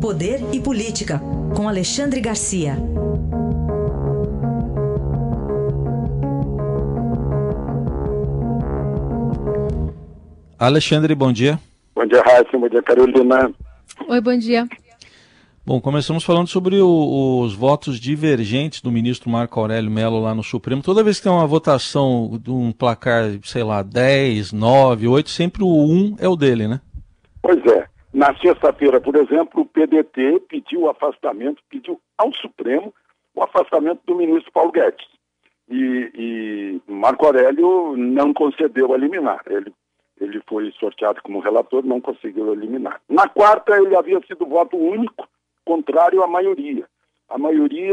Poder e Política, com Alexandre Garcia. Alexandre, bom dia. Bom dia, Raíssa. Bom dia, Carolina. Oi, bom dia. Bom, começamos falando sobre o, os votos divergentes do ministro Marco Aurélio Mello lá no Supremo. Toda vez que tem uma votação de um placar, sei lá, 10, 9, 8, sempre o 1 é o dele, né? Pois é. Na sexta-feira, por exemplo, o PDT pediu o afastamento, pediu ao Supremo o afastamento do ministro Paulo Guedes. E, e Marco Aurélio não concedeu a liminar. Ele, ele foi sorteado como relator, não conseguiu eliminar. Na quarta, ele havia sido voto único contrário à maioria. A maioria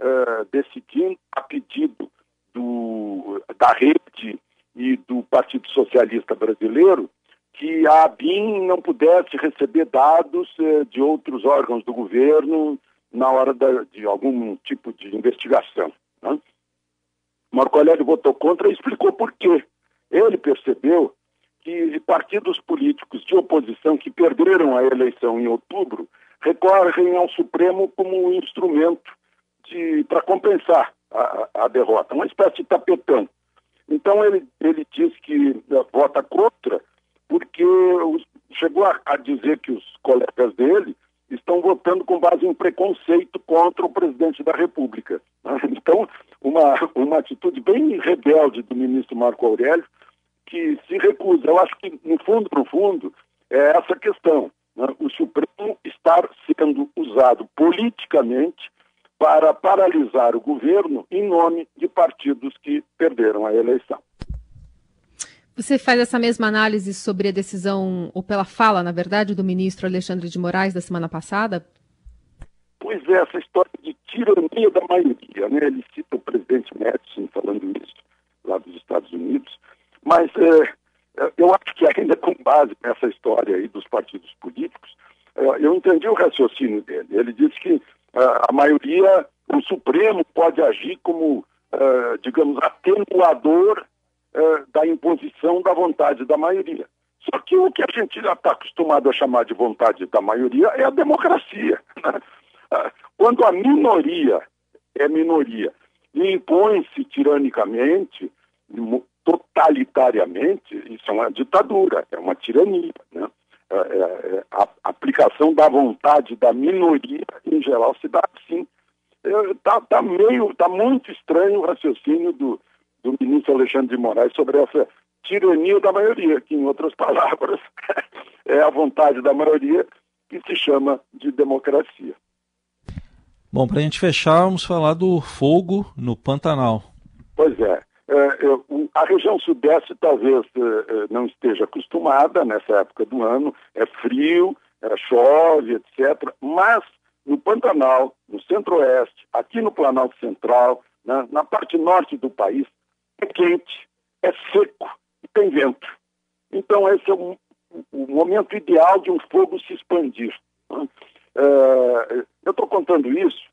uh, decidindo a pedido do, da rede e do Partido Socialista Brasileiro que a ABIN não pudesse receber dados uh, de outros órgãos do governo na hora da, de algum tipo de investigação. Né? Marco Aurélio votou contra e explicou por quê. Ele percebeu que partidos políticos de oposição que perderam a eleição em outubro recorrem ao Supremo como um instrumento para compensar a, a, derrota, uma espécie de tapetão. Então ele, ele diz que uh, vota contra chegou a, a dizer que os colegas dele estão votando com base em preconceito contra o presidente da República. Né? Então, uma, uma atitude bem rebelde do ministro Marco Aurélio, que se recusa. Eu acho que, no fundo, no fundo, é essa questão. Né? O Supremo estar sendo usado politicamente para paralisar o governo em nome de partidos que perderam a eleição. Você faz essa mesma análise sobre a decisão, ou pela fala, na verdade, do ministro Alexandre de Moraes da semana passada? Pois é, essa história de tirania da maioria, né? Ele cita o presidente Madison falando isso lá dos Estados Unidos, mas é, eu acho que ainda com base nessa história aí dos partidos políticos, é, eu entendi o raciocínio dele. Ele disse que é, a maioria, o Supremo pode agir como, é, digamos, atenuador da imposição da vontade da maioria. Só que o que a gente já está acostumado a chamar de vontade da maioria é a democracia. Né? Quando a minoria é minoria e impõe-se tiranicamente, totalitariamente, isso é uma ditadura, é uma tirania. Né? É, é, é a aplicação da vontade da minoria, em geral, se dá assim. Está é, tá meio, tá muito estranho o raciocínio do, do ministro Alexandre de Moraes sobre essa tirania da maioria, que, em outras palavras, é a vontade da maioria que se chama de democracia. Bom, para a gente fechar, vamos falar do fogo no Pantanal. Pois é. É, a região sudeste talvez é, é, não esteja acostumada nessa época do ano, é frio, é, chove, etc. Mas no Pantanal, no centro-oeste, aqui no Planalto Central, na, na, parte norte do país, é quente, é seco e tem vento. Então esse é um, o momento ideal de um fogo se expandir. Né? É, eu estou contando isso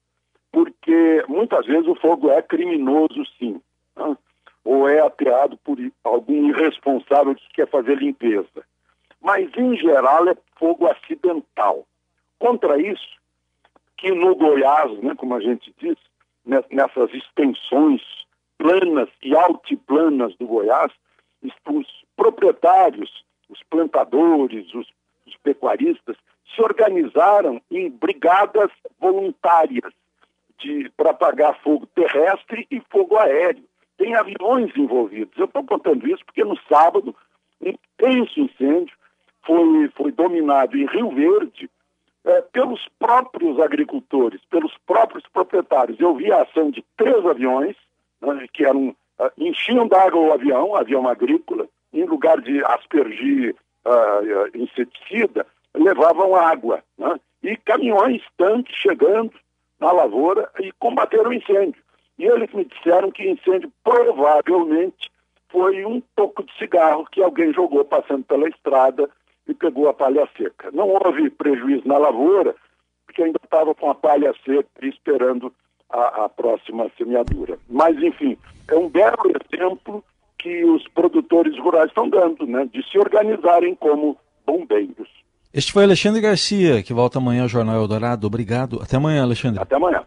porque muitas vezes o fogo é criminoso, sim. Né? ou é ateado por algum irresponsável que quer fazer limpeza. Mas, em geral, é fogo acidental. Contra isso, que no Goiás, né, como a gente diz, nessas extensões planas e altiplanas do Goiás, os proprietários, os plantadores, os, os pecuaristas, se organizaram em brigadas voluntárias para apagar fogo terrestre e fogo aéreo tem aviões envolvidos. Eu estou contando isso porque no sábado, um intenso incêndio foi, foi dominado em Rio Verde é, pelos próprios agricultores, pelos próprios proprietários. Eu vi a ação de três aviões, que eram, uh, enchiam d'água o avião, avião agrícola, em lugar de aspergir uh, inseticida, levavam água. Né, e caminhões, tanques chegando na lavoura e combateram o incêndio. E eles me disseram que incêndio provavelmente foi um toco de cigarro que alguém jogou passando pela estrada e pegou a palha seca. Não houve prejuízo na lavoura, porque ainda estava com a palha seca esperando a, a próxima semeadura. Mas, enfim, é um belo exemplo que os produtores rurais estão dando, né, de se organizarem como bombeiros. Este foi Alexandre Garcia, que volta amanhã ao Jornal Eldorado. Obrigado. Até amanhã, Alexandre. Até amanhã.